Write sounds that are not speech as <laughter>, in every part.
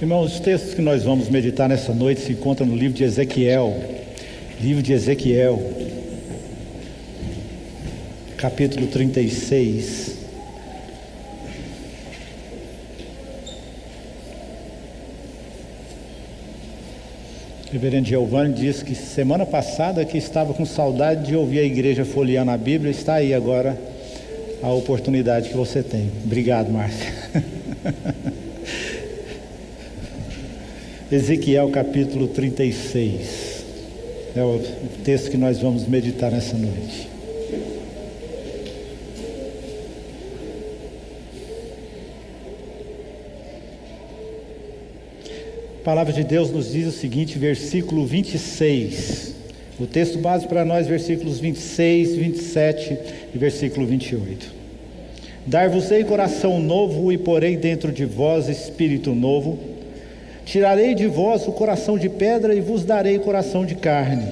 Irmãos, os textos que nós vamos meditar nessa noite se encontram no livro de Ezequiel. Livro de Ezequiel, capítulo 36. O reverendo Giovanni disse que semana passada que estava com saudade de ouvir a igreja folheando a Bíblia, está aí agora a oportunidade que você tem. Obrigado, Márcia. <laughs> Ezequiel capítulo 36. É o texto que nós vamos meditar nessa noite. A palavra de Deus nos diz o seguinte, versículo 26. O texto base para nós, versículos 26, 27 e versículo 28. Dar-vos-ei coração novo e porei dentro de vós espírito novo Tirarei de vós o coração de pedra e vos darei coração de carne.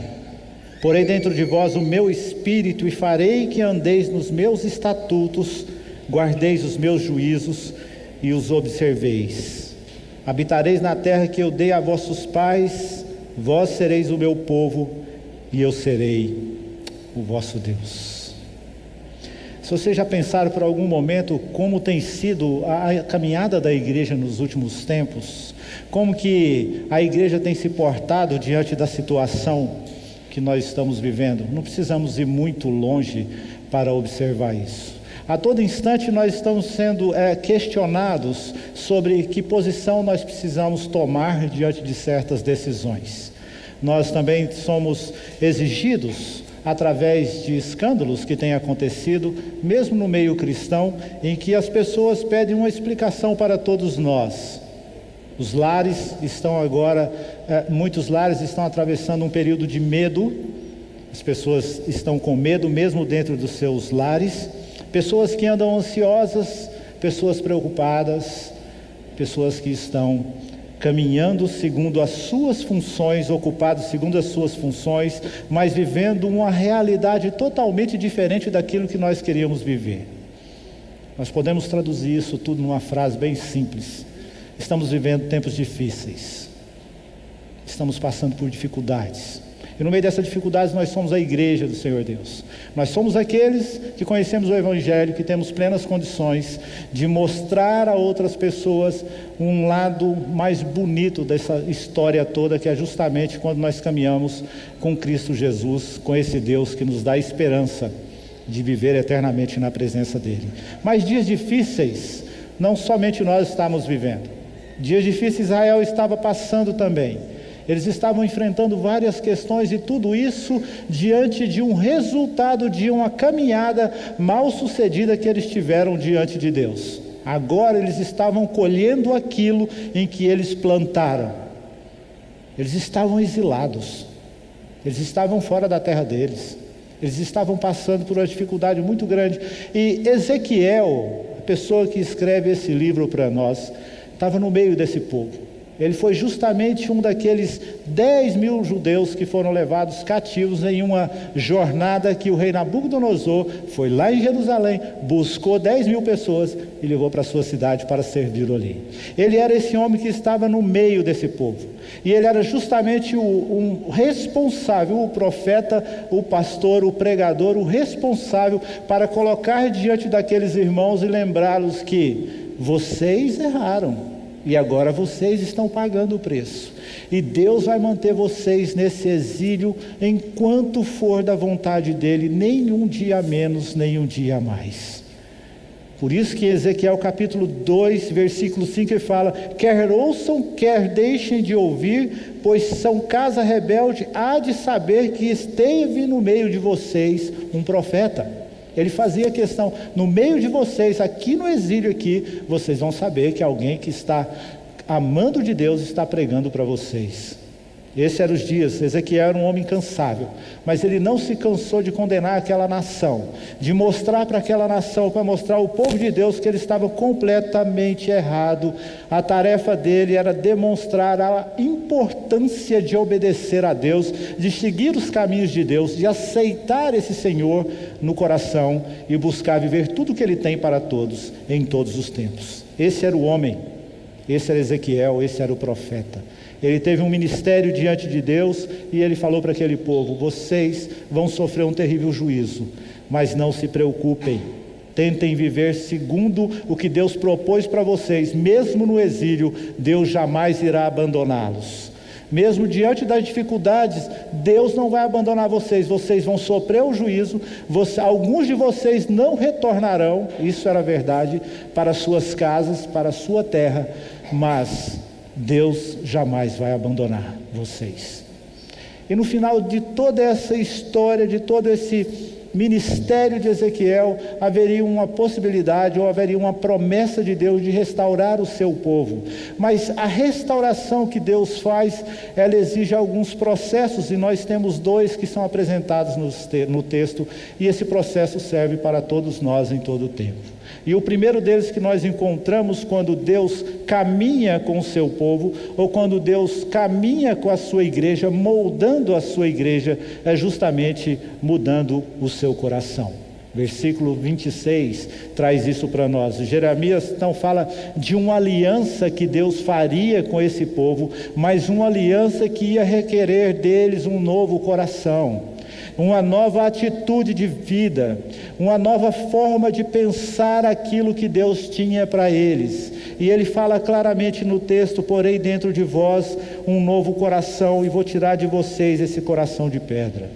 Porei dentro de vós o meu espírito e farei que andeis nos meus estatutos, guardeis os meus juízos e os observeis. Habitareis na terra que eu dei a vossos pais, vós sereis o meu povo e eu serei o vosso Deus. Se vocês já pensaram por algum momento como tem sido a caminhada da igreja nos últimos tempos, como que a igreja tem se portado diante da situação que nós estamos vivendo. Não precisamos ir muito longe para observar isso. A todo instante nós estamos sendo é, questionados sobre que posição nós precisamos tomar diante de certas decisões. Nós também somos exigidos através de escândalos que têm acontecido, mesmo no meio cristão, em que as pessoas pedem uma explicação para todos nós. Os lares estão agora, é, muitos lares estão atravessando um período de medo, as pessoas estão com medo mesmo dentro dos seus lares, pessoas que andam ansiosas, pessoas preocupadas, pessoas que estão caminhando segundo as suas funções, ocupados segundo as suas funções, mas vivendo uma realidade totalmente diferente daquilo que nós queríamos viver. Nós podemos traduzir isso tudo numa frase bem simples. Estamos vivendo tempos difíceis. Estamos passando por dificuldades. E no meio dessas dificuldades, nós somos a igreja do Senhor Deus. Nós somos aqueles que conhecemos o Evangelho, que temos plenas condições de mostrar a outras pessoas um lado mais bonito dessa história toda, que é justamente quando nós caminhamos com Cristo Jesus, com esse Deus que nos dá esperança de viver eternamente na presença dEle. Mas dias difíceis, não somente nós estamos vivendo. Dias difíceis Israel estava passando também. Eles estavam enfrentando várias questões e tudo isso diante de um resultado de uma caminhada mal sucedida que eles tiveram diante de Deus. Agora eles estavam colhendo aquilo em que eles plantaram. Eles estavam exilados. Eles estavam fora da terra deles. Eles estavam passando por uma dificuldade muito grande. E Ezequiel, a pessoa que escreve esse livro para nós, estava no meio desse povo. Ele foi justamente um daqueles 10 mil judeus que foram levados cativos em uma jornada que o rei Nabucodonosor foi lá em Jerusalém, buscou 10 mil pessoas e levou para a sua cidade para servir ali. Ele era esse homem que estava no meio desse povo. E ele era justamente o um responsável, o profeta, o pastor, o pregador, o responsável para colocar diante daqueles irmãos e lembrá-los que vocês erraram e agora vocês estão pagando o preço. E Deus vai manter vocês nesse exílio enquanto for da vontade dEle, nem um dia menos, nem um dia mais. Por isso que Ezequiel capítulo 2, versículo 5, ele fala: Quer ouçam, quer deixem de ouvir, pois são casa rebelde, há de saber que esteve no meio de vocês um profeta. Ele fazia questão, no meio de vocês, aqui no exílio aqui, vocês vão saber que alguém que está amando de Deus está pregando para vocês. Esses eram os dias. Ezequiel era um homem incansável, mas ele não se cansou de condenar aquela nação, de mostrar para aquela nação, para mostrar ao povo de Deus que ele estava completamente errado. A tarefa dele era demonstrar a importância de obedecer a Deus, de seguir os caminhos de Deus, de aceitar esse Senhor no coração e buscar viver tudo o que ele tem para todos, em todos os tempos. Esse era o homem Esse era Ezequiel, esse era o profeta. Ele teve um ministério diante de Deus e ele falou para aquele povo: vocês vão sofrer um terrível juízo, mas não se preocupem. Tentem viver segundo o que Deus propôs para vocês, mesmo no exílio, Deus jamais irá abandoná-los. Mesmo diante das dificuldades, Deus não vai abandonar vocês, vocês vão sofrer o juízo, você, alguns de vocês não retornarão, isso era verdade, para suas casas, para sua terra, mas Deus jamais vai abandonar vocês. E no final de toda essa história, de todo esse ministério de Ezequiel, haveria uma possibilidade ou haveria uma promessa de Deus de restaurar o seu povo. Mas a restauração que Deus faz, ela exige alguns processos, e nós temos dois que são apresentados no texto, e esse processo serve para todos nós em todo o tempo. E o primeiro deles que nós encontramos quando Deus caminha com o seu povo, ou quando Deus caminha com a sua igreja, moldando a sua igreja, é justamente mudando o seu coração. Versículo 26 traz isso para nós. Jeremias então fala de uma aliança que Deus faria com esse povo, mas uma aliança que ia requerer deles um novo coração uma nova atitude de vida, uma nova forma de pensar aquilo que Deus tinha para eles. E ele fala claramente no texto: Porém, dentro de vós um novo coração, e vou tirar de vocês esse coração de pedra.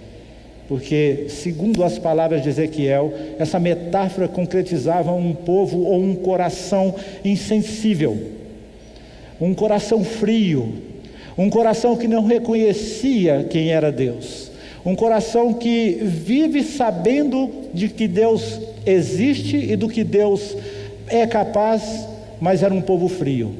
Porque, segundo as palavras de Ezequiel, essa metáfora concretizava um povo ou um coração insensível, um coração frio, um coração que não reconhecia quem era Deus um coração que vive sabendo de que Deus existe e do que Deus é capaz, mas era um povo frio.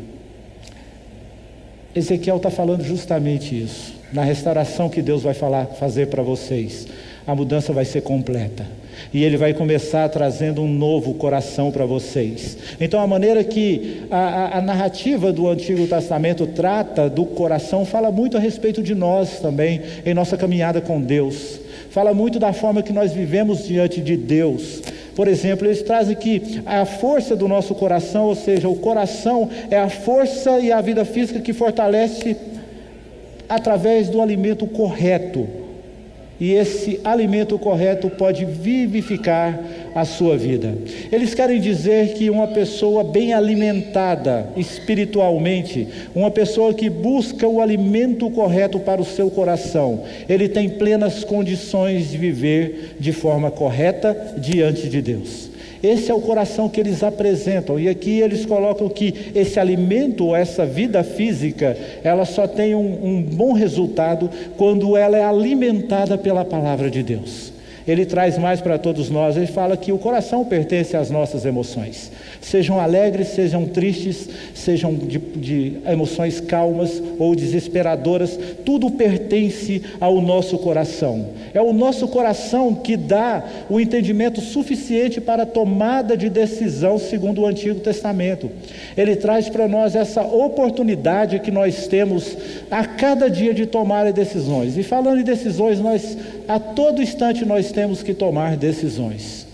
Ezequiel está falando justamente isso. Na restauração que Deus vai falar, fazer para vocês, a mudança vai ser completa. E Ele vai começar trazendo um novo coração para vocês. Então, a maneira que a, a, a, narrativa do Antigo Testamento trata do coração fala muito a respeito de nós também, em nossa caminhada com Deus. Fala muito da forma que nós vivemos diante de Deus. Por exemplo, eles trazem que a força do nosso coração, ou seja, o coração é a força e a vida física que fortalece através do alimento correto e esse alimento correto pode vivificar a sua vida. Eles querem dizer que uma pessoa bem alimentada espiritualmente, uma pessoa que busca o alimento correto para o seu coração, ele tem plenas condições de viver de forma correta diante de Deus. Esse é o coração que eles apresentam. E aqui eles colocam que esse alimento, essa vida física, ela só tem um, um bom resultado quando ela é alimentada pela palavra de Deus. Ele traz mais para todos nós. Ele fala que o coração pertence às nossas emoções sejam alegres, sejam tristes, sejam de, de, emoções calmas ou desesperadoras, tudo pertence ao nosso coração. É o nosso coração que dá o entendimento suficiente para a tomada de decisão, segundo o Antigo Testamento. Ele traz para nós essa oportunidade que nós temos a cada dia de tomar decisões. E falando em decisões, nós a todo instante nós temos que tomar decisões.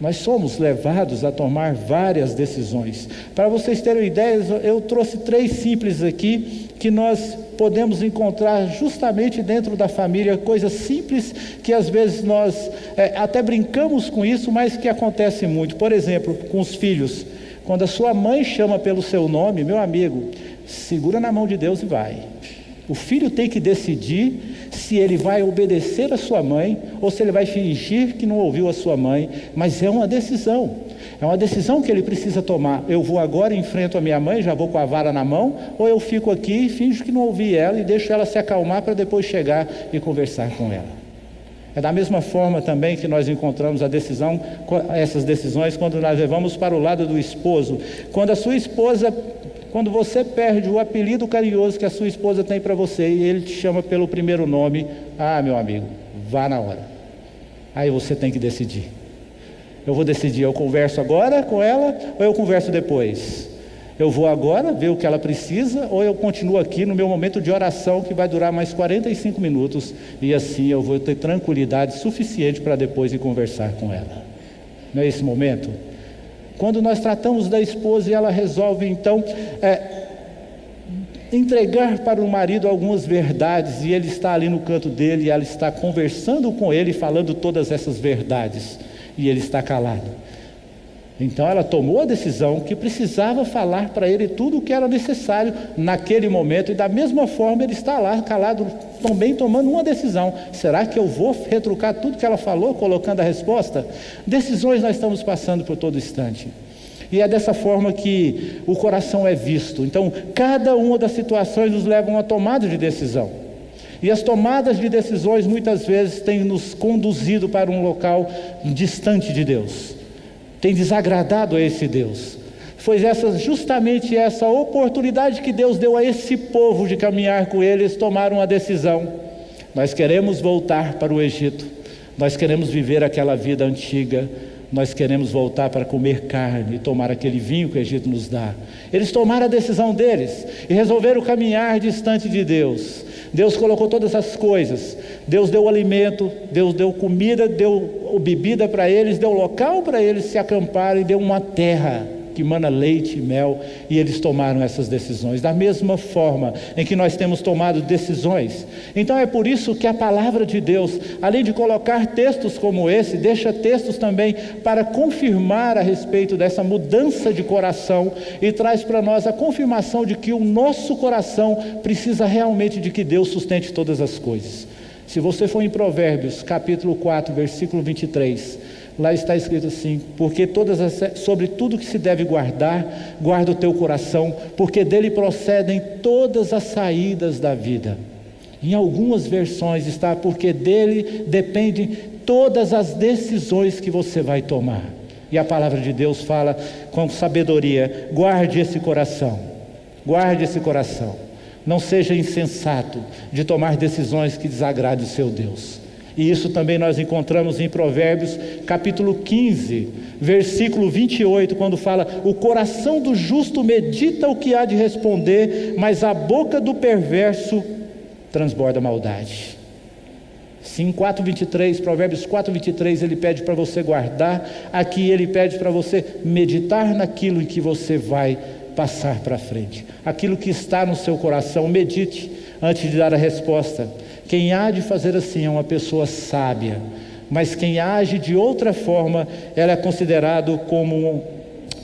Nós somos levados a tomar várias decisões. Para vocês terem ideia, eu trouxe três simples aqui que nós podemos encontrar justamente dentro da família, coisas simples que às vezes nós é, até brincamos com isso, mas que acontece muito. Por exemplo, com os filhos. Quando a sua mãe chama pelo seu nome, meu amigo, segura na mão de Deus e vai. O filho tem que decidir se ele vai obedecer a sua mãe ou se ele vai fingir que não ouviu a sua mãe, mas é uma decisão. É uma decisão que ele precisa tomar. Eu vou agora enfrento a minha mãe, já vou com a vara na mão, ou eu fico aqui e finjo que não ouvi ela e deixo ela se acalmar para depois chegar e conversar com ela. É da mesma forma também que nós encontramos a decisão, essas decisões quando nós levamos para o lado do esposo. Quando a sua esposa quando você perde o apelido carinhoso que a sua esposa tem para você e ele te chama pelo primeiro nome, ah, meu amigo, vá na hora. Aí você tem que decidir. Eu vou decidir, eu converso agora com ela ou eu converso depois? Eu vou agora ver o que ela precisa ou eu continuo aqui no meu momento de oração que vai durar mais 45 minutos e assim eu vou ter tranquilidade suficiente para depois ir conversar com ela. Não é esse momento? Quando nós tratamos da esposa e ela resolve então é, entregar para o marido algumas verdades e ele está ali no canto dele e ela está conversando com ele, falando todas essas verdades e ele está calado. Então ela tomou a decisão que precisava falar para ele tudo o que era necessário naquele momento, e da mesma forma ele está lá calado, também tomando uma decisão: será que eu vou retrucar tudo que ela falou, colocando a resposta? Decisões nós estamos passando por todo instante. E é dessa forma que o coração é visto. Então, cada uma das situações nos leva a uma tomada de decisão. E as tomadas de decisões muitas vezes têm nos conduzido para um local distante de Deus tem desagradado a esse Deus. Foi essa, justamente essa oportunidade que Deus deu a esse povo de caminhar com eles, tomaram a decisão. Nós queremos voltar para o Egito, nós queremos viver aquela vida antiga, nós queremos voltar para comer carne e tomar aquele vinho que o Egito nos dá. Eles tomaram a decisão deles e resolveram caminhar distante de Deus. Deus colocou todas as coisas. Deus deu alimento, Deus deu comida, deu bebida para eles, deu local para eles se acamparem, deu uma terra que mana leite e mel, e eles tomaram essas decisões, da mesma forma em que nós temos tomado decisões. Então é por isso que a palavra de Deus, além de colocar textos como esse, deixa textos também para confirmar a respeito dessa mudança de coração e traz para nós a confirmação de que o nosso coração precisa realmente de que Deus sustente todas as coisas. Se você for em Provérbios, capítulo 4, versículo 23, Lá está escrito assim: porque todas as, sobre tudo que se deve guardar, guarda o teu coração, porque dele procedem todas as saídas da vida. Em algumas versões está porque dele dependem todas as decisões que você vai tomar. E a palavra de Deus fala com sabedoria: guarde esse coração, guarde esse coração. Não seja insensato de tomar decisões que desagradem o seu Deus. E isso também nós encontramos em Provérbios, capítulo 15, versículo 28, quando fala: O coração do justo medita o que há de responder, mas a boca do perverso transborda maldade. Sim, 4:23, Provérbios 4:23, ele pede para você guardar, aqui ele pede para você meditar naquilo em que você vai passar para frente. Aquilo que está no seu coração, medite antes de dar a resposta. Quem há de fazer assim é uma pessoa sábia, mas quem age de outra forma, ela é considerado como um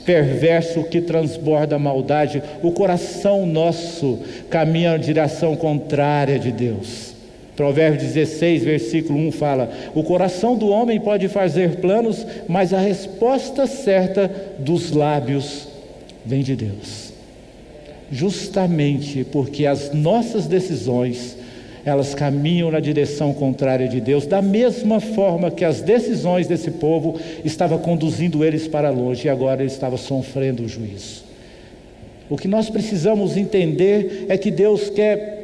perverso que transborda maldade. O coração nosso caminha na direção contrária de Deus. Provérbios 16, versículo 1 fala: O coração do homem pode fazer planos, mas a resposta certa dos lábios vem de Deus. Justamente porque as nossas decisões elas caminham na direção contrária de Deus, da mesma forma que as decisões desse povo estavam conduzindo eles para longe e agora eles estavam sofrendo o juízo. O que nós precisamos entender é que Deus quer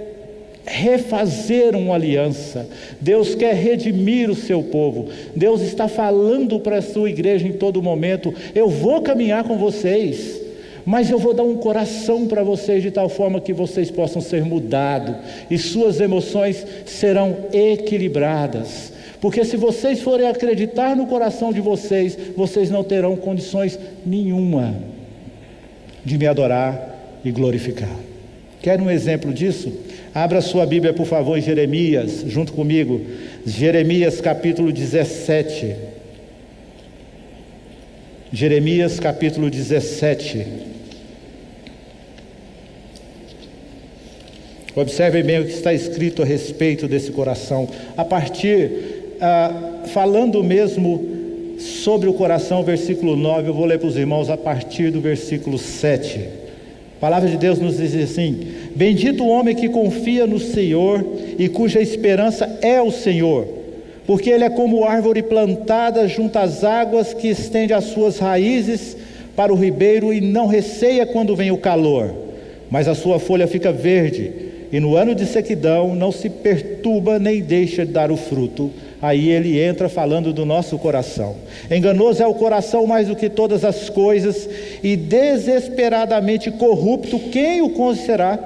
refazer uma aliança, Deus quer redimir o seu povo, Deus está falando para a sua igreja em todo momento: eu vou caminhar com vocês mas eu vou dar um coração para vocês de tal forma que vocês possam ser mudados e suas emoções serão equilibradas. Porque se vocês forem acreditar no coração de vocês, vocês não terão condições nenhuma de me adorar e glorificar. Quer um exemplo disso? Abra sua Bíblia, por favor, em Jeremias, junto comigo. Jeremias capítulo 17. Jeremias capítulo 17. Observe bem o que está escrito a respeito desse coração. A partir, ah, falando mesmo sobre o coração, versículo 9, eu vou ler para os irmãos a partir do versículo 7. A palavra de Deus nos diz assim: Bendito o homem que confia no Senhor e cuja esperança é o Senhor, porque ele é como árvore plantada junto às águas que estende as suas raízes para o ribeiro e não receia quando vem o calor, mas a sua folha fica verde e no ano de sequidão não se perturba nem deixa de dar o fruto. Aí ele entra falando do nosso coração. Enganoso é o coração mais do que todas as coisas, e desesperadamente corrupto, quem o conhecerá?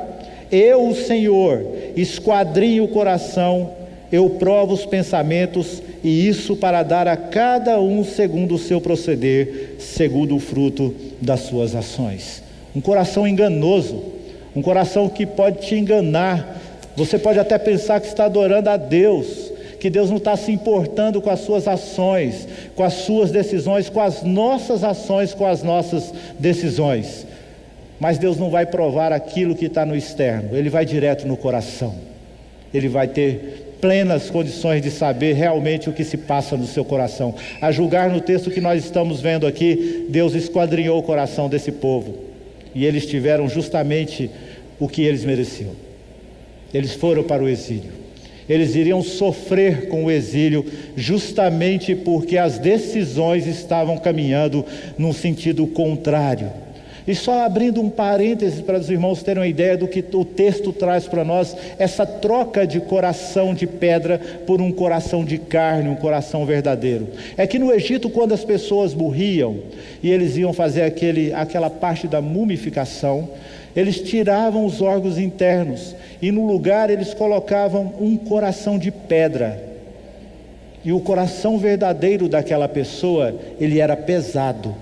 Eu, o Senhor, esquadrinho o coração Eu provo os pensamentos, e isso para dar a cada um segundo o seu proceder, segundo o fruto das suas ações. Um coração enganoso, um coração que pode te enganar. Você pode até pensar que está adorando a Deus, que Deus não está se importando com as suas ações, com as suas decisões, com as nossas ações, com as nossas decisões. Mas Deus não vai provar aquilo que está no externo, Ele vai direto no coração. Ele vai ter plenas condições de saber realmente o que se passa no seu coração. A julgar no texto que nós estamos vendo aqui, Deus esquadrinhou o coração desse povo. E eles tiveram justamente o que eles mereciam. Eles foram para o exílio. Eles iriam sofrer com o exílio justamente porque as decisões estavam caminhando num sentido contrário. E só abrindo um parêntese para os irmãos terem uma ideia do que o texto traz para nós, essa troca de coração de pedra por um coração de carne, um coração verdadeiro. É que no Egito, quando as pessoas morriam e eles iam fazer aquele, aquela parte da mumificação, eles tiravam os órgãos internos e no lugar eles colocavam um coração de pedra. E o coração verdadeiro daquela pessoa, ele era pesado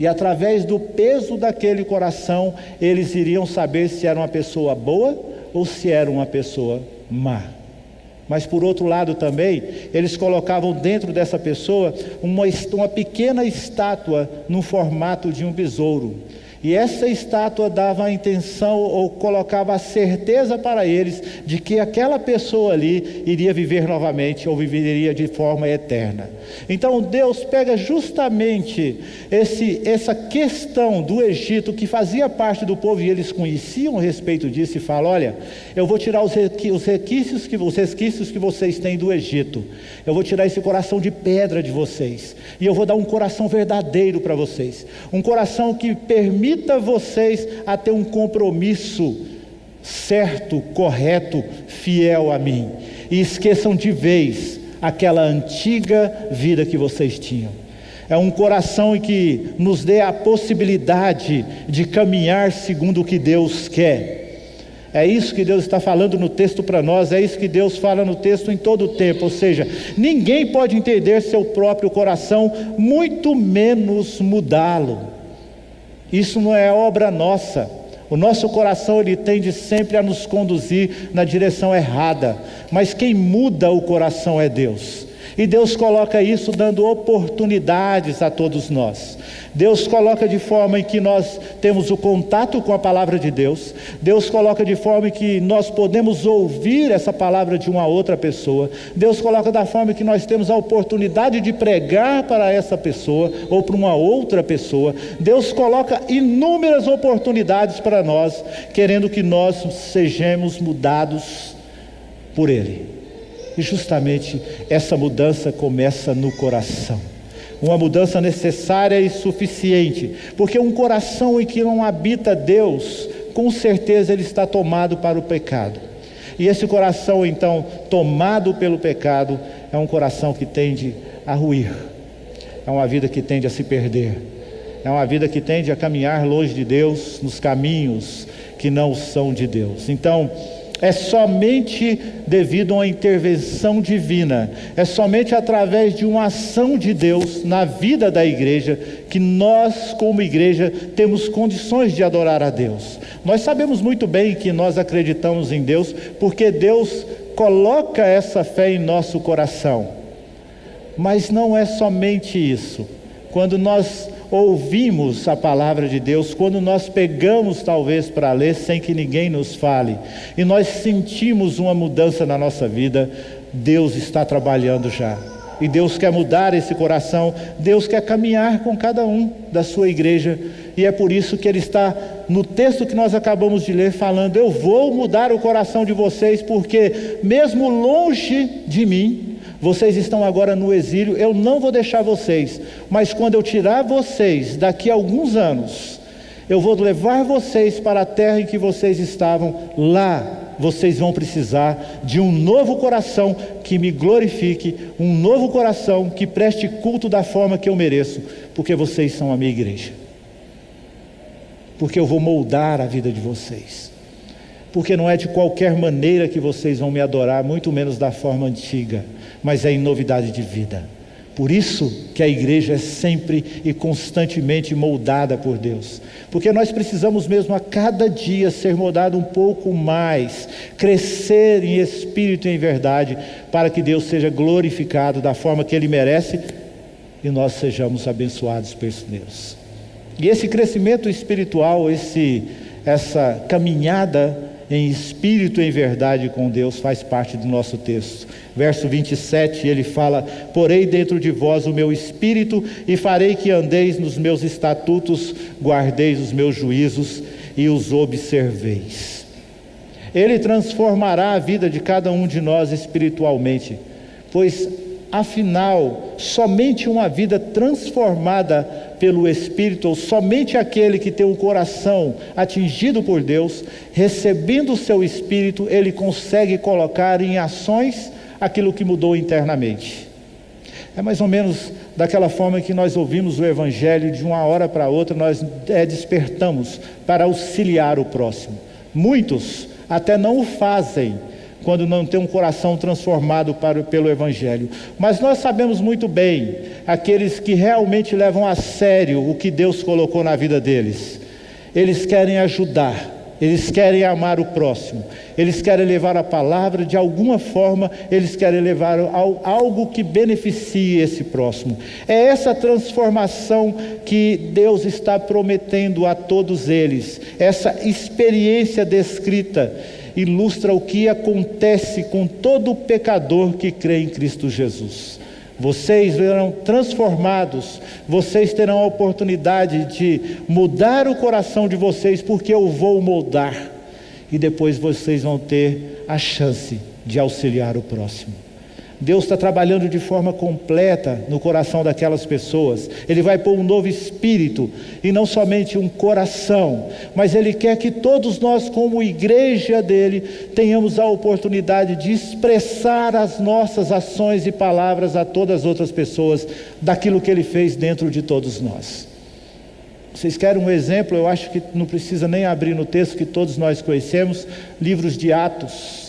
e através do peso daquele coração, eles iriam saber se era uma pessoa boa ou se era uma pessoa má. Mas por outro lado também, eles colocavam dentro dessa pessoa uma, uma pequena estátua no formato de um besouro. E essa estátua dava a intenção ou colocava a certeza para eles de que aquela pessoa ali iria viver novamente ou viveria de forma eterna. Então Deus pega justamente esse, essa questão do Egito que fazia parte do povo e eles conheciam a respeito disso e fala: olha, eu vou tirar os, os requisitos que os resquícios que vocês têm do Egito. Eu vou tirar esse coração de pedra de vocês e eu vou dar um coração verdadeiro para vocês, um coração que permite permita vocês a ter um compromisso certo, correto, fiel a mim. E esqueçam de vez aquela antiga vida que vocês tinham. É um coração que nos dê a possibilidade de caminhar segundo o que Deus quer. É isso que Deus está falando no texto para nós, é isso que Deus fala no texto em todo o tempo. Ou seja, ninguém pode entender seu próprio coração, muito menos mudá-lo. Isso não é obra nossa. O nosso coração ele tende sempre a nos conduzir na direção errada, mas quem muda o coração é Deus. E Deus coloca isso dando oportunidades a todos nós. Deus coloca de forma em que nós temos o contato com a palavra de Deus. Deus coloca de forma em que nós podemos ouvir essa palavra de uma outra pessoa. Deus coloca da forma em que nós temos a oportunidade de pregar para essa pessoa ou para uma outra pessoa. Deus coloca inúmeras oportunidades para nós, querendo que nós sejamos mudados por Ele. E justamente essa mudança começa no coração uma mudança necessária e suficiente, porque um coração em que não habita Deus, com certeza ele está tomado para o pecado. E esse coração, então, tomado pelo pecado, é um coração que tende a ruir, é uma vida que tende a se perder, é uma vida que tende a caminhar longe de Deus, nos caminhos que não são de Deus. Então, é somente devido a uma intervenção divina, é somente através de uma ação de Deus na vida da igreja que nós, como igreja, temos condições de adorar a Deus. Nós sabemos muito bem que nós acreditamos em Deus, porque Deus coloca essa fé em nosso coração. Mas não é somente isso. Quando nós ouvimos a palavra de Deus, quando nós pegamos talvez para ler sem que ninguém nos fale, e nós sentimos uma mudança na nossa vida, Deus está trabalhando já. E Deus quer mudar esse coração, Deus quer caminhar com cada um da sua igreja, e é por isso que Ele está no texto que nós acabamos de ler, falando: Eu vou mudar o coração de vocês, porque mesmo longe de mim, vocês estão agora no exílio, eu não vou deixar vocês, mas quando eu tirar vocês daqui a alguns anos, eu vou levar vocês para a terra em que vocês estavam, lá vocês vão precisar de um novo coração que me glorifique, um novo coração que preste culto da forma que eu mereço, porque vocês são a minha igreja. Porque eu vou moldar a vida de vocês. porque não é de qualquer maneira que vocês vão me adorar, muito menos da forma antiga, mas é em novidade de vida. Por isso que a igreja é sempre e constantemente moldada por Deus. Porque nós precisamos mesmo a cada dia ser moldado um pouco mais, crescer em espírito e em verdade, para que Deus seja glorificado da forma que Ele merece e nós sejamos abençoados por Deus. E esse crescimento espiritual, esse, essa caminhada em espírito e em verdade com Deus faz parte do nosso texto. Verso 27, ele fala: Porei dentro de vós o meu espírito e farei que andeis nos meus estatutos, guardeis os meus juízos e os observeis. Ele transformará a vida de cada um de nós espiritualmente, pois afinal, somente uma vida transformada pelo Espírito, ou somente aquele que tem o coração atingido por Deus, recebendo o seu Espírito, ele consegue colocar em ações aquilo que mudou internamente. É mais ou menos daquela forma que nós ouvimos o Evangelho de uma hora para outra, nós é, despertamos para auxiliar o próximo. Muitos até não o fazem, quando não tem um coração transformado para, pelo Evangelho. Mas nós sabemos muito bem aqueles que realmente levam a sério o que Deus colocou na vida deles. Eles querem ajudar, eles querem amar o próximo, eles querem levar a palavra de alguma forma, eles querem levar algo que beneficie esse próximo. É essa transformação que Deus está prometendo a todos eles, essa experiência descrita ilustra o que acontece com todo pecador que crê em Cristo Jesus. Vocês serão transformados, vocês terão a oportunidade de mudar o coração de vocês, porque eu vou moldar, e depois vocês vão ter a chance de auxiliar o próximo. Deus está trabalhando de forma completa no coração daquelas pessoas. Ele vai pôr um novo espírito e não somente um coração, mas Ele quer que todos nós, como igreja dele, tenhamos a oportunidade de expressar as nossas ações e palavras a todas as outras pessoas daquilo que Ele fez dentro de todos nós. Vocês querem um exemplo? Eu acho que não precisa nem abrir no texto que todos nós conhecemos, livros de Atos.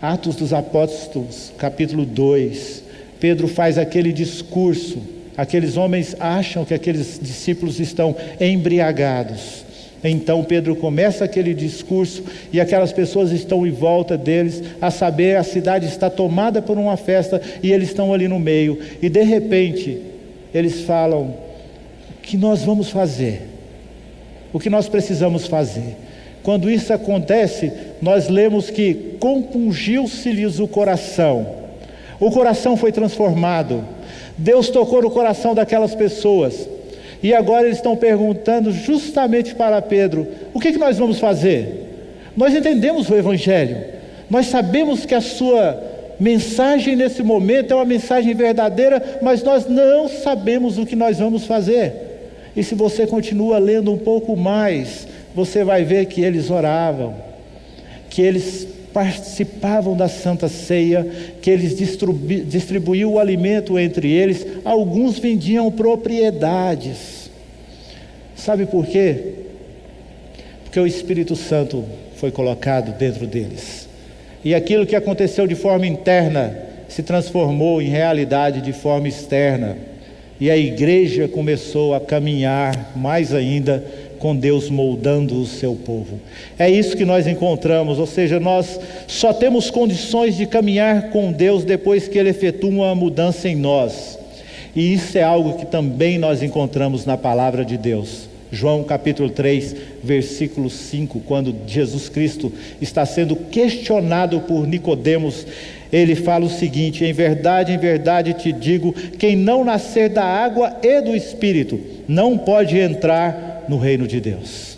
Atos dos Apóstolos, capítulo 2. Pedro faz aquele discurso. Aqueles homens acham que aqueles discípulos estão embriagados. Então Pedro começa aquele discurso e aquelas pessoas estão em volta deles, a saber, a cidade está tomada por uma festa e eles estão ali no meio. E de repente, eles falam: O que nós vamos fazer? O que nós precisamos fazer? Quando isso acontece, nós lemos que compungiu-se-lhes o coração. O coração foi transformado. Deus tocou no coração daquelas pessoas. E agora eles estão perguntando justamente para Pedro: o que, que nós vamos fazer? Nós entendemos o Evangelho, nós sabemos que a sua mensagem nesse momento é uma mensagem verdadeira, mas nós não sabemos o que nós vamos fazer. E se você continua lendo um pouco mais, você vai ver que eles oravam, que eles participavam da Santa Ceia, que eles distribuíam o alimento entre eles, alguns vendiam propriedades. Sabe por quê? Porque o Espírito Santo foi colocado dentro deles. E aquilo que aconteceu de forma interna se transformou em realidade de forma externa. E a igreja começou a caminhar mais ainda com Deus moldando o seu povo. É isso que nós encontramos, ou seja, nós só temos condições de caminhar com Deus depois que Ele efetua uma mudança em nós. E isso é algo que também nós encontramos na palavra de Deus. João capítulo 3, versículo 5, quando Jesus Cristo está sendo questionado por Nicodemos, ele fala o seguinte: Em verdade, em verdade te digo, quem não nascer da água e do espírito não pode entrar no reino de Deus.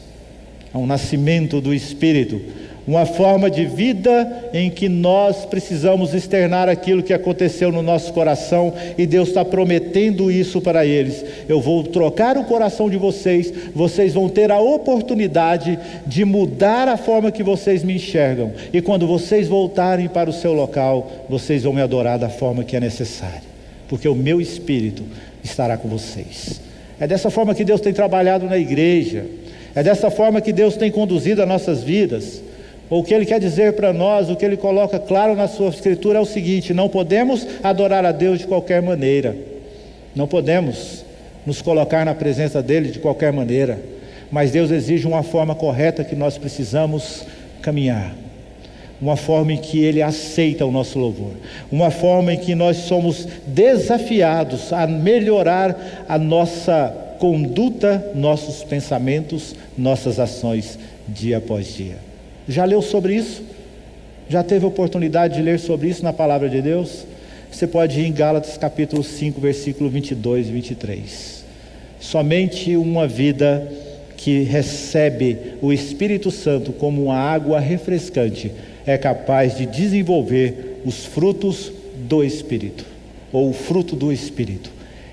Há um nascimento do Espírito, uma forma de vida em que nós precisamos externar aquilo que aconteceu no nosso coração e Deus está prometendo isso para eles. Eu vou trocar o coração de vocês, vocês vão ter a oportunidade de mudar a forma que vocês me enxergam, e quando vocês voltarem para o seu local, vocês vão me adorar da forma que é necessária, porque o meu Espírito estará com vocês. É dessa forma que Deus tem trabalhado na igreja. É dessa forma que Deus tem conduzido as nossas vidas. O que ele quer dizer para nós, o que ele coloca claro na sua escritura é o seguinte: não podemos adorar a Deus de qualquer maneira, não podemos nos colocar na presença dele de qualquer maneira, mas Deus exige uma forma correta que nós precisamos caminhar, uma forma em que ele aceita o nosso louvor, uma forma em que nós somos desafiados a melhorar a nossa conduta, nossos pensamentos, nossas ações dia após dia. Já leu sobre isso? Já teve oportunidade de ler sobre isso na palavra de Deus? Você pode ir em Gálatas capítulo 5, versículo 22 e 23. Somente uma vida que recebe o Espírito Santo como uma água refrescante é capaz de desenvolver os frutos do Espírito, ou o fruto do Espírito.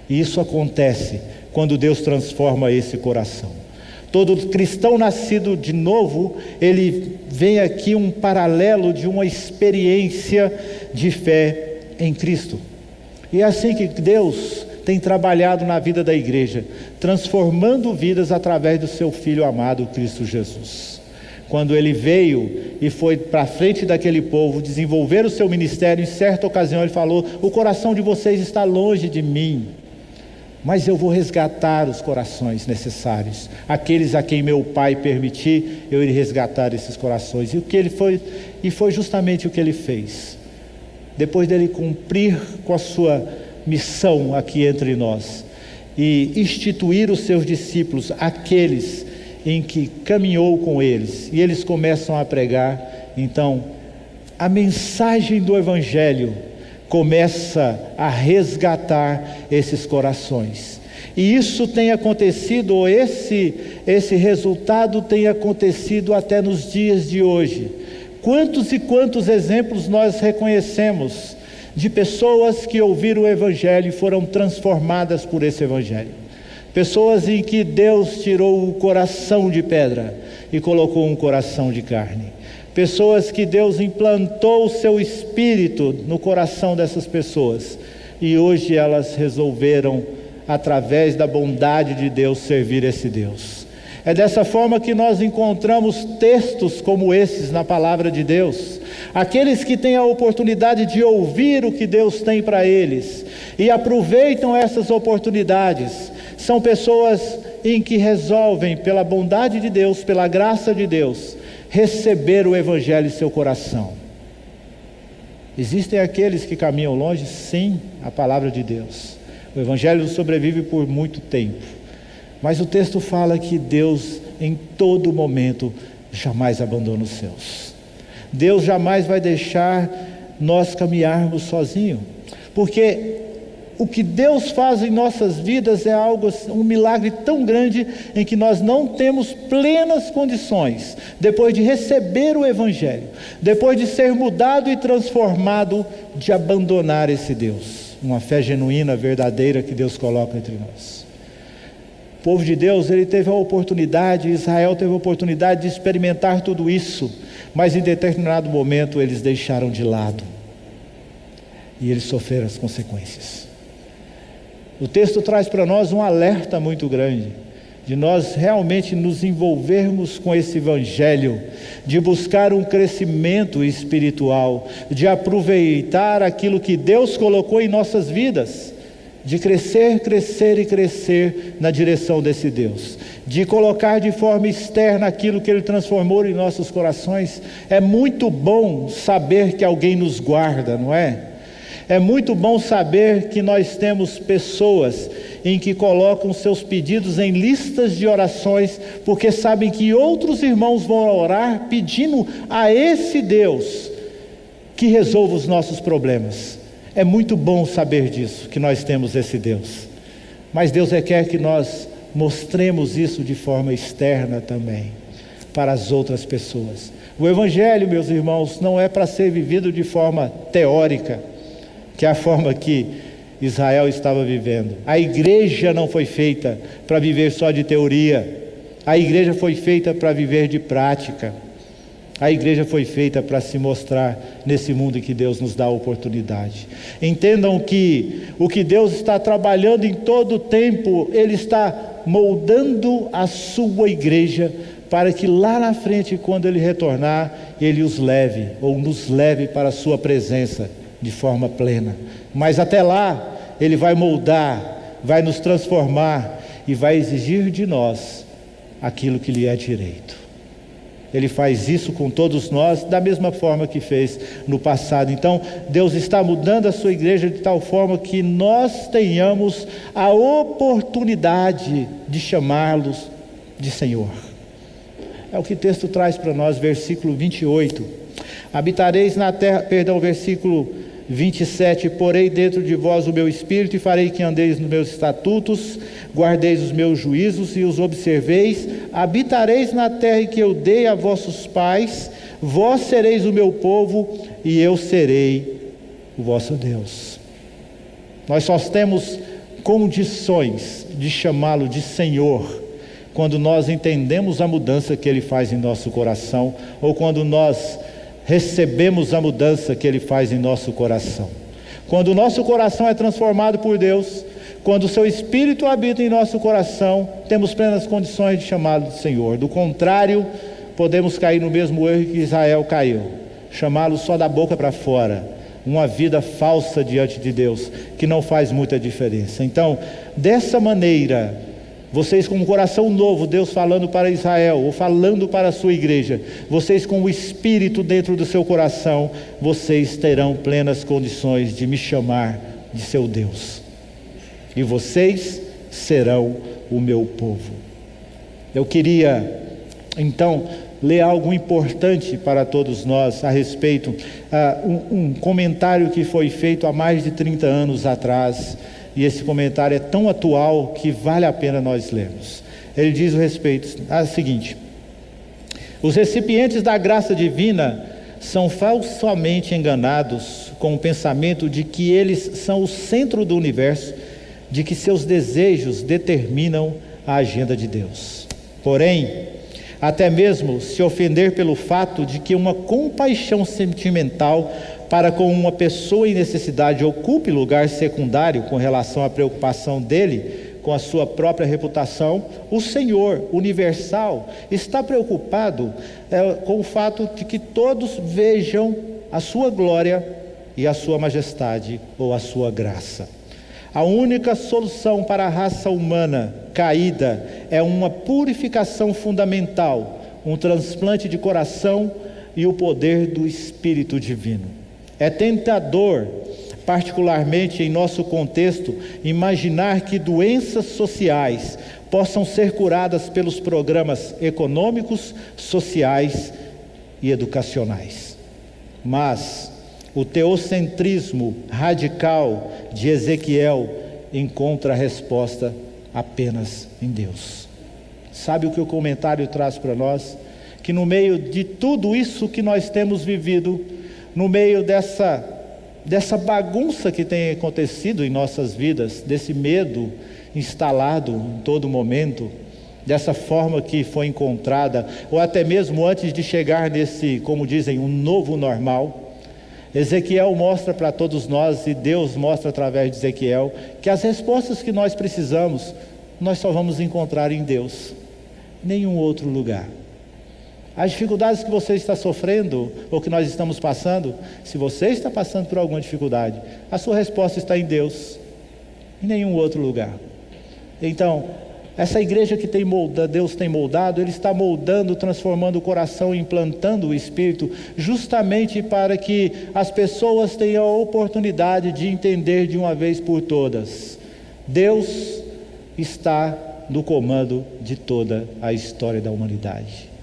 E isso acontece quando Deus transforma esse coração. Todo cristão nascido de novo, ele vem aqui um paralelo de uma experiência de fé em Cristo. E é assim que Deus tem trabalhado na vida da igreja, transformando vidas através do seu Filho amado, Cristo Jesus. Quando ele veio e foi para frente daquele povo desenvolver o seu ministério, em certa ocasião ele falou: O coração de vocês está longe de mim mas eu vou resgatar os corações necessários, aqueles a quem meu Pai permitir, eu irei resgatar esses corações. E o que ele foi, e foi justamente o que ele fez. Depois dele cumprir com a sua missão aqui entre nós e instituir os seus discípulos, aqueles em que caminhou com eles, e eles começam a pregar, então a mensagem do evangelho começa a resgatar esses corações. E isso tem acontecido, ou esse, esse resultado tem acontecido até nos dias de hoje. Quantos e quantos exemplos nós reconhecemos de pessoas que ouviram o Evangelho e foram transformadas por esse Evangelho? Pessoas em que Deus tirou o coração de pedra e colocou um coração de carne pessoas que Deus implantou o seu espírito no coração dessas pessoas e hoje elas resolveram, através da bondade de Deus, servir esse Deus. É dessa forma que nós encontramos textos como esses na palavra de Deus. Aqueles que têm a oportunidade de ouvir o que Deus tem para eles e aproveitam essas oportunidades, são pessoas em que resolvem, pela bondade de Deus, pela graça de Deus, receber o Evangelho em seu coração. Existem aqueles que caminham longe sem a palavra de Deus. O Evangelho sobrevive por muito tempo. Mas o texto fala que Deus, em todo momento, jamais abandona os seus. Deus jamais vai deixar nós caminharmos sozinhos. Porque o que Deus faz em nossas vidas é algo, um milagre tão grande em que nós não temos plenas condições, depois de receber o Evangelho, depois de ser mudado e transformado, de abandonar esse Deus, uma fé genuína, verdadeira que Deus coloca entre nós. O povo de Deus, ele teve a oportunidade, Israel teve a oportunidade de experimentar tudo isso, mas em determinado momento eles deixaram de lado e eles sofreram as consequências. O texto traz para nós um alerta muito grande, de nós realmente nos envolvermos com esse Evangelho, de buscar um crescimento espiritual, de aproveitar aquilo que Deus colocou em nossas vidas, de crescer, crescer e crescer na direção desse Deus, de colocar de forma externa aquilo que Ele transformou em nossos corações. É muito bom saber que alguém nos guarda, não é? É muito bom saber que nós temos pessoas em que colocam seus pedidos em listas de orações, porque sabem que outros irmãos vão orar pedindo a esse Deus que resolva os nossos problemas. É muito bom saber disso, que nós temos esse Deus. Mas Deus requer que nós mostremos isso de forma externa também, para as outras pessoas. O Evangelho, meus irmãos, não é para ser vivido de forma teórica que é a forma que Israel estava vivendo. A igreja não foi feita para viver só de teoria, a igreja foi feita para viver de prática. A igreja foi feita para se mostrar nesse mundo que Deus nos dá a oportunidade. Entendam que o que Deus está trabalhando em todo o tempo, Ele está moldando a sua igreja para que lá na frente, quando Ele retornar, Ele os leve, ou nos leve para a Sua presença de forma plena. Mas até lá, Ele vai moldar, vai nos transformar e vai exigir de nós aquilo que lhe é direito. Ele faz isso com todos nós da mesma forma que fez no passado. Então, Deus está mudando a sua igreja de tal forma que nós tenhamos a oportunidade de chamá-los de Senhor. É o que o texto traz para nós, versículo 28. Habitareis na terra, perdão, versículo 27: Porei dentro de vós o meu espírito e farei que andeis nos meus estatutos, guardeis os meus juízos e os observeis, habitareis na terra que eu dei a vossos pais, vós sereis o meu povo e eu serei o vosso Deus. Nós só temos condições de chamá-lo de Senhor quando nós entendemos a mudança que ele faz em nosso coração ou quando nós recebemos a mudança que Ele faz em nosso coração. Quando o nosso coração é transformado por Deus, quando o Seu Espírito habita em nosso coração, temos plenas condições de chamá-lo de Senhor. Do contrário, podemos cair no mesmo erro que Israel caiu, chamá-lo só da boca para fora, uma vida falsa diante de Deus, que não faz muita diferença. Então, dessa maneira, vocês com um coração novo, Deus falando para Israel, ou falando para a sua igreja, vocês com o Espírito dentro do seu coração, vocês terão plenas condições de me chamar de seu Deus. E vocês serão o meu povo. Eu queria, então, ler algo importante para todos nós a respeito, uh, um, um comentário que foi feito há mais de 30 anos atrás e esse comentário é tão atual que vale a pena nós lermos. Ele diz o respeito, a seguinte: Os recipientes da graça divina são falsamente enganados com o pensamento de que eles são o centro do universo, de que seus desejos determinam a agenda de Deus. Porém, até mesmo se ofender pelo fato de que uma compaixão sentimental para com uma pessoa em necessidade ocupe lugar secundário com relação à preocupação dele com a sua própria reputação, o Senhor universal está preocupado é, com o fato de que todos vejam a sua glória e a sua majestade ou a sua graça. A única solução para a raça humana caída é uma purificação fundamental, um transplante de coração e o poder do Espírito Divino. É tentador, particularmente em nosso contexto, imaginar que doenças sociais possam ser curadas pelos programas econômicos, sociais e educacionais. Mas o teocentrismo radical de Ezequiel encontra a resposta apenas em Deus. Sabe o que o comentário traz para nós? Que no meio de tudo isso que nós temos vivido, no meio dessa, dessa bagunça que tem acontecido em nossas vidas, desse medo instalado em todo momento, dessa forma que foi encontrada, ou até mesmo antes de chegar nesse, como dizem, um novo normal. Ezequiel mostra para todos nós, e Deus mostra através de Ezequiel, que as respostas que nós precisamos, nós só vamos encontrar em Deus, nenhum outro lugar. As dificuldades que você está sofrendo, ou que nós estamos passando, se você está passando por alguma dificuldade, a sua resposta está em Deus, em nenhum outro lugar. Então, essa igreja que tem molda, Deus tem moldado, Ele está moldando, transformando o coração, implantando o espírito, justamente para que as pessoas tenham a oportunidade de entender de uma vez por todas: Deus está no comando de toda a história da humanidade.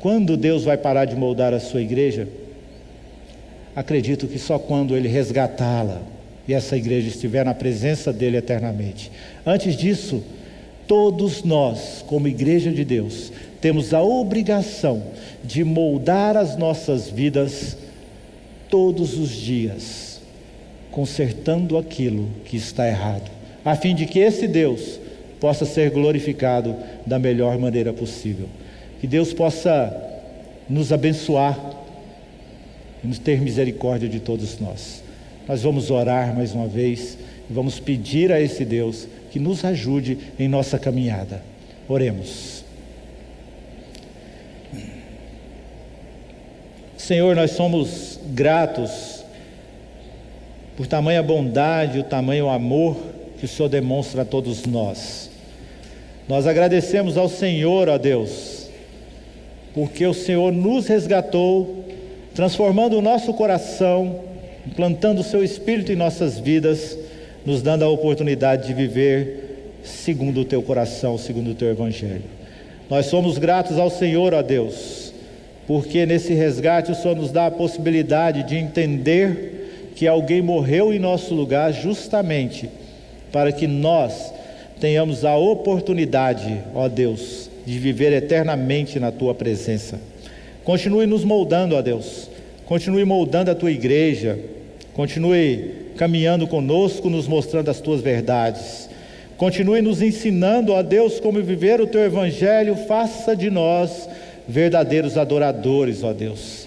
Quando Deus vai parar de moldar a sua igreja? Acredito que só quando Ele resgatá-la e essa igreja estiver na presença dEle eternamente. Antes disso, todos nós, como igreja de Deus, temos a obrigação de moldar as nossas vidas todos os dias, consertando aquilo que está errado, a fim de que esse Deus possa ser glorificado da melhor maneira possível. Que Deus possa nos abençoar e nos ter misericórdia de todos nós. Nós vamos orar mais uma vez e vamos pedir a esse Deus que nos ajude em nossa caminhada. Oremos. Senhor, nós somos gratos por tamanha bondade, o tamanho amor que o Senhor demonstra a todos nós. Nós agradecemos ao Senhor, ó Deus, porque o Senhor nos resgatou, transformando o nosso coração, implantando o seu espírito em nossas vidas, nos dando a oportunidade de viver segundo o teu coração, segundo o teu evangelho. Nós somos gratos ao Senhor, ó Deus, porque nesse resgate o Senhor nos dá a possibilidade de entender que alguém morreu em nosso lugar justamente para que nós tenhamos a oportunidade, ó Deus, de viver eternamente na tua presença. Continue nos moldando, ó Deus. Continue moldando a tua igreja. Continue caminhando conosco, nos mostrando as tuas verdades. Continue nos ensinando, ó Deus, como viver o teu evangelho. Faça de nós verdadeiros adoradores, ó Deus.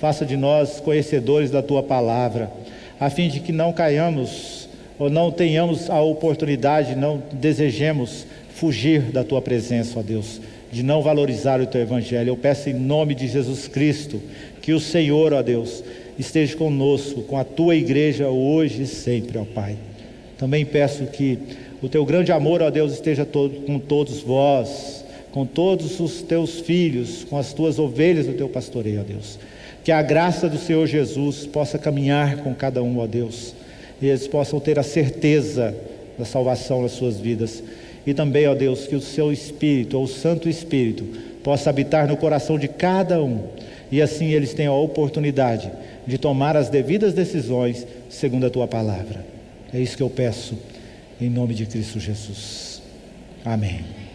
Faça de nós conhecedores da tua palavra, a fim de que não caiamos ou não tenhamos a oportunidade, não desejemos fugir da tua presença, ó Deus, de não valorizar o teu evangelho. Eu peço em nome de Jesus Cristo que o Senhor, ó Deus, esteja conosco, com a tua igreja hoje e sempre, ó Pai. Também peço que o teu grande amor, ó Deus, esteja todo, com todos vós, com todos os teus filhos, com as tuas ovelhas do teu pastoreio, ó Deus. Que a graça do Senhor Jesus possa caminhar com cada um, ó Deus e eles possam ter a certeza da salvação nas suas vidas. E também, ó Deus, que o seu Espírito, ou o Santo Espírito, possa habitar no coração de cada um, e assim eles tenham a oportunidade de tomar as devidas decisões segundo a tua palavra. É isso que eu peço, em nome de Cristo Jesus. Amém.